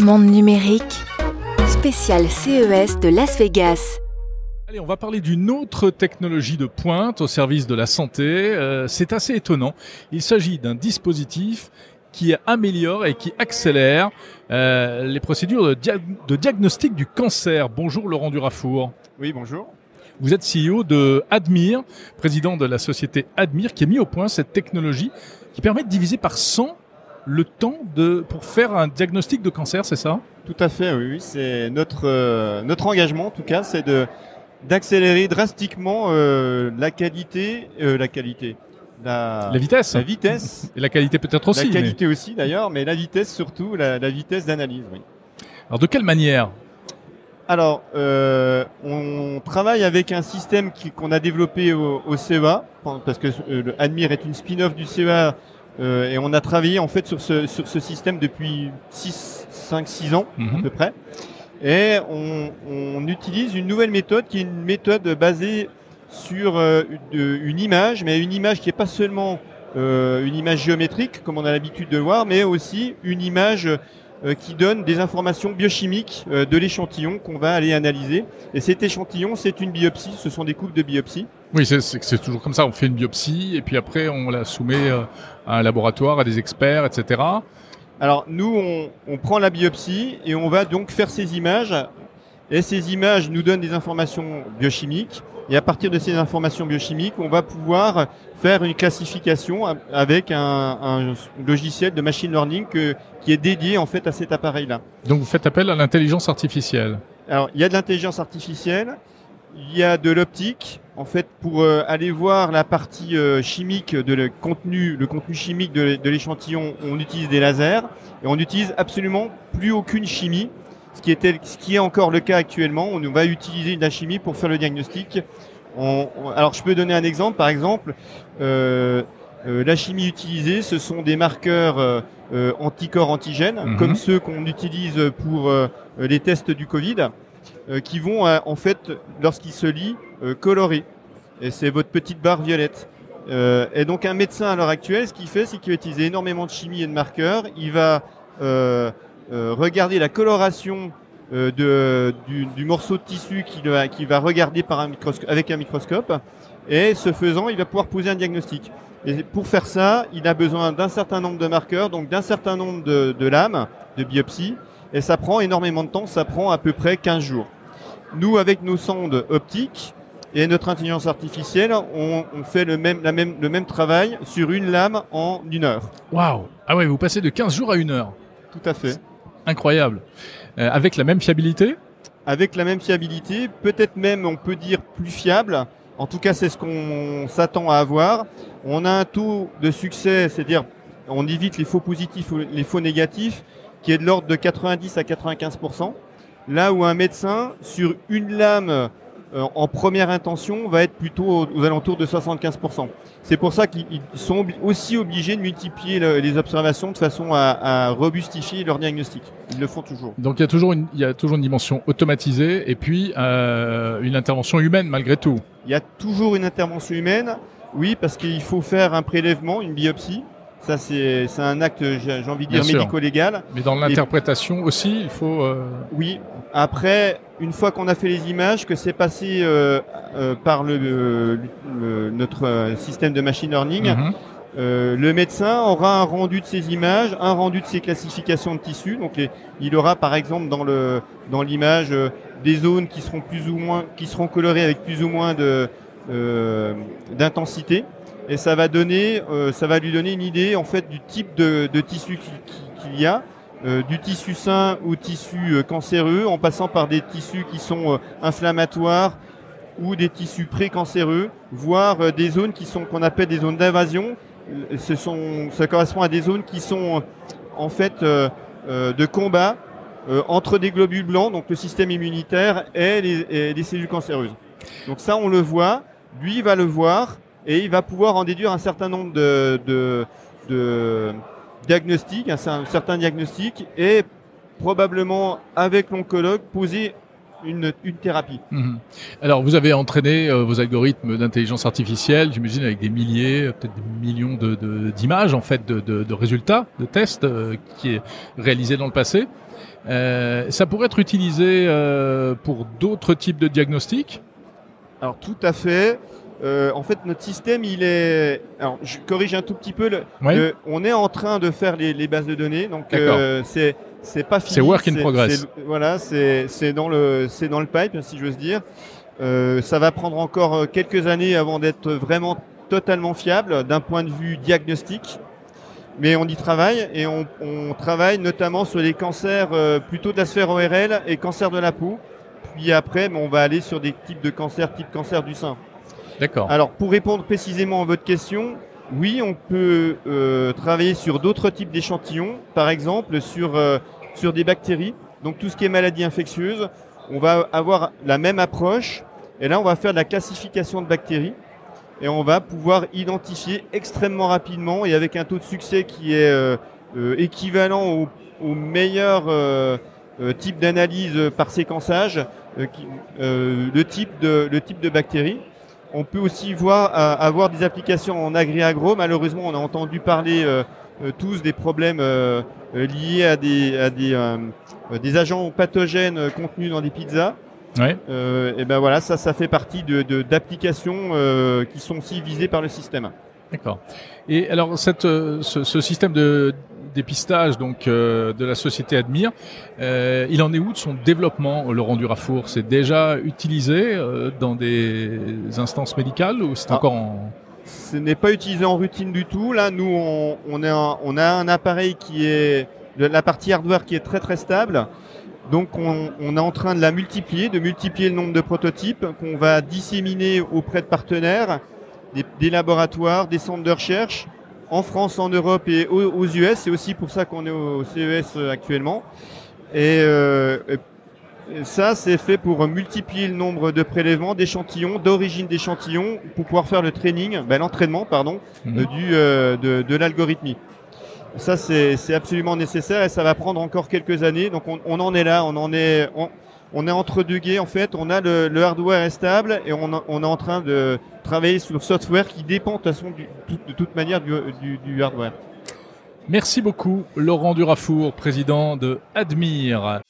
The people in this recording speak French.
Monde numérique, spécial CES de Las Vegas. Allez, on va parler d'une autre technologie de pointe au service de la santé. Euh, c'est assez étonnant. Il s'agit d'un dispositif qui améliore et qui accélère euh, les procédures de, de, diagnostic du cancer. Bonjour Laurent Durafour. Oui, bonjour. Vous êtes CEO de Admire, président de la société Admire, qui a mis au point cette technologie qui permet de diviser par 100 le temps de, pour faire un diagnostic de cancer, c'est ça? Tout à fait, oui. oui. C'est notre, euh, notre engagement, en tout cas, c'est de d'accélérer drastiquement euh, la qualité, euh, la qualité, la, la, vitesse, la vitesse et la qualité peut-être aussi. La qualité aussi d'ailleurs, mais la vitesse surtout, la, la vitesse d'analyse. Oui. Alors de quelle manière? Alors, euh, on travaille avec un système qu'on a développé au, au, CEA, parce que le Admire est une spin-off du CEA, euh, et on a travaillé en fait sur ce, sur ce système depuis 6, 5, 6 ans à Mhm. peu près. Et on, on utilise une nouvelle méthode qui est une méthode basée sur euh, une, une image, mais une image qui n'est pas seulement euh, une image géométrique comme on a l'habitude de le voir, mais aussi une image euh, qui donne des informations biochimiques euh, de l'échantillon qu'on va aller analyser. Et cet échantillon, c'est une biopsie, ce sont des coupes de biopsie. Oui, c'est- toujours comme ça. On fait une biopsie et puis après on la soumet euh, à un laboratoire, à des experts, etc. Alors nous, on, on prend la biopsie et on va donc faire ces images. Et ces images nous donnent des informations biochimiques. Et à partir de ces informations biochimiques, on va pouvoir faire une classification avec un, un logiciel de machine learning que- qui est dédié en fait à cet appareil-là. Donc vous faites appel à l'intelligence artificielle. Alors, il y a de l'intelligence artificielle, il y a de l'optique. En fait, pour euh, aller voir la partie euh, chimique de le contenu, le contenu chimique de, de l'échantillon, on utilise des lasers et on n'utilise absolument plus aucune chimie, ce qui, était, ce qui est encore le cas actuellement. On va utiliser de la chimie pour faire le diagnostic. On- on- alors, je peux donner un exemple. Par exemple, euh, la chimie utilisée, ce sont des marqueurs anticorps antigènes, Mhm. comme ceux qu'on utilise pour les tests du Covid, qui vont euh, en fait, lorsqu'ils se lient, euh, colorer. Et c'est votre petite barre violette. Euh, et donc un médecin à l'heure actuelle, ce qu'il fait, c'est qu'il va utiliser énormément de chimie et de marqueurs. Il va euh, euh, regarder la coloration euh, du, morceau de tissu qu'il va, va regarder par un avec un microscope. Et ce faisant, il va pouvoir poser un diagnostic. Et pour faire ça, il a besoin d'un certain nombre de marqueurs, donc d'un certain nombre de, de lames, de biopsies. Et ça prend énormément de temps, ça prend à peu près 15 jours. Nous, avec nos sondes optiques et notre intelligence artificielle, on, on fait le même, la même, le même travail sur une lame en une heure. Waouh Ah ouais, vous passez de 15 jours à une heure. Tout à fait. Incroyable. Euh, avec la même fiabilité? Avec la même fiabilité, peut-être même, on peut dire, plus fiable. En tout cas, c'est ce qu'on s'attend à avoir. On a un taux de succès, c'est-à-dire on évite les faux positifs ou les faux négatifs, qui est de l'ordre de 90 à 95 Là où un médecin, sur une lame euh, en première intention, va être plutôt aux, alentours de 75% C'est pour ça qu'ils ils sont aussi obligés de multiplier le- les observations de façon à, à robustifier leur diagnostic. Ils le font toujours. Donc il y a toujours une, il y a toujours une dimension automatisée et puis euh, une intervention humaine malgré tout. Il y a toujours une intervention humaine, oui, parce qu'il faut faire un prélèvement, une biopsie. Ça, c'est c'est un acte, j'ai envie de dire, médico-légal. Mais dans l'interprétation aussi, il faut. euh, Oui. Après, une fois qu'on a fait les images, que c'est passé euh, euh, par le, notre système de machine learning, mhm. le médecin aura un rendu de ces images, un rendu de ces classifications de tissus. Donc, les- il aura par exemple dans le dans l'image des zones qui seront plus ou moins, qui seront colorées avec plus ou moins de d'intensité. Et ça va donner, euh, ça va lui donner une idée en fait du type de, tissu qui- qui- qu'il y a, euh, du tissu sain au tissu euh, cancéreux, en passant par des tissus qui sont inflammatoires ou des tissus précancéreux, voire des zones qui sont qu'on appelle des zones d'invasion. Ce sont, ça correspond à des zones qui sont en fait de combat entre des globules blancs, donc le système immunitaire et les, et les cellules cancéreuses. Donc ça, on le voit. Lui, il va le voir et il va pouvoir en déduire un certain nombre de, de, de diagnostics, un, cer- certain diagnostic et probablement avec l'oncologue poser une, une thérapie. Mhm. Alors, vous avez entraîné euh, vos algorithmes d'intelligence artificielle, j'imagine, avec des milliers, peut-être des millions de, de- d'images, en fait, de, résultats, de tests euh, qui est réalisé dans le passé. Euh, ça pourrait être utilisé pour d'autres types de diagnostics? Alors tout à fait. Euh, en fait, notre système, il est. Alors, je corrige un tout petit peu. Le, Oui. le- on est en train de faire les, les bases de données, donc euh, c'est c'est pas fini. C'est work in progress. Voilà, c'est dans le c'est dans le pipe, si j'ose dire. Euh, ça va prendre encore quelques années avant d'être vraiment totalement fiable d'un point de vue diagnostic. Mais on y travaille et on, on travaille notamment sur les cancers plutôt de la sphère ORL et cancer de la peau. Puis après, on va aller sur des types de cancers, type cancer du sein. D'accord. Alors, pour répondre précisément à votre question, oui, on peut euh, travailler sur d'autres types d'échantillons, par exemple sur, euh, sur des bactéries. Donc, tout ce qui est maladie infectieuse, on va avoir la même approche. Et là, on va faire de la classification de bactéries. Et on va pouvoir identifier extrêmement rapidement et avec un taux de succès qui est euh, équivalent au, meilleur type d'analyse par séquençage, le type de bactéries. On peut aussi voir euh, avoir des applications en agri-agro. Malheureusement, on a entendu parler euh, euh, tous des problèmes liés à des, à des, des agents pathogènes contenus dans des pizzas. Ouais. Euh, et ben voilà, ça, ça fait partie de de- d'applications euh, qui sont aussi visées par le système. D'accord. Et alors, cette, ce, ce système de dépistage donc euh, de la société Admire, euh, il en est où de son développement, Laurent Durafour C'est déjà utilisé euh, dans des instances médicales ou c'est Ah. encore en... Ce n'est pas utilisé en routine du tout. Là, nous, on, on, a, un, on a un appareil qui est de la partie hardware qui est très très stable. Donc, on, on est en train de la multiplier, de multiplier le nombre de prototypes qu'on va disséminer auprès de partenaires, des, des laboratoires, des centres de recherche, en France, en Europe et aux, aux US. C'est aussi pour ça qu'on est au CES actuellement. Et, euh, et ça, c'est fait pour multiplier le nombre de prélèvements, d'échantillons, d'origine d'échantillons, pour pouvoir faire le training, ben, l'entraînement, pardon, Mhm. euh, du, euh, de, de l'algorithmie. Ça, c'est c'est absolument nécessaire et ça va prendre encore quelques années. Donc, on, on en est là, on en est, on, on est entre deux guets en fait. On a le, le hardware est stable et on, on est en train de travailler sur le software qui dépend de toute de toute manière du, du, du hardware. Merci beaucoup, Laurent Durafour, président de Admire.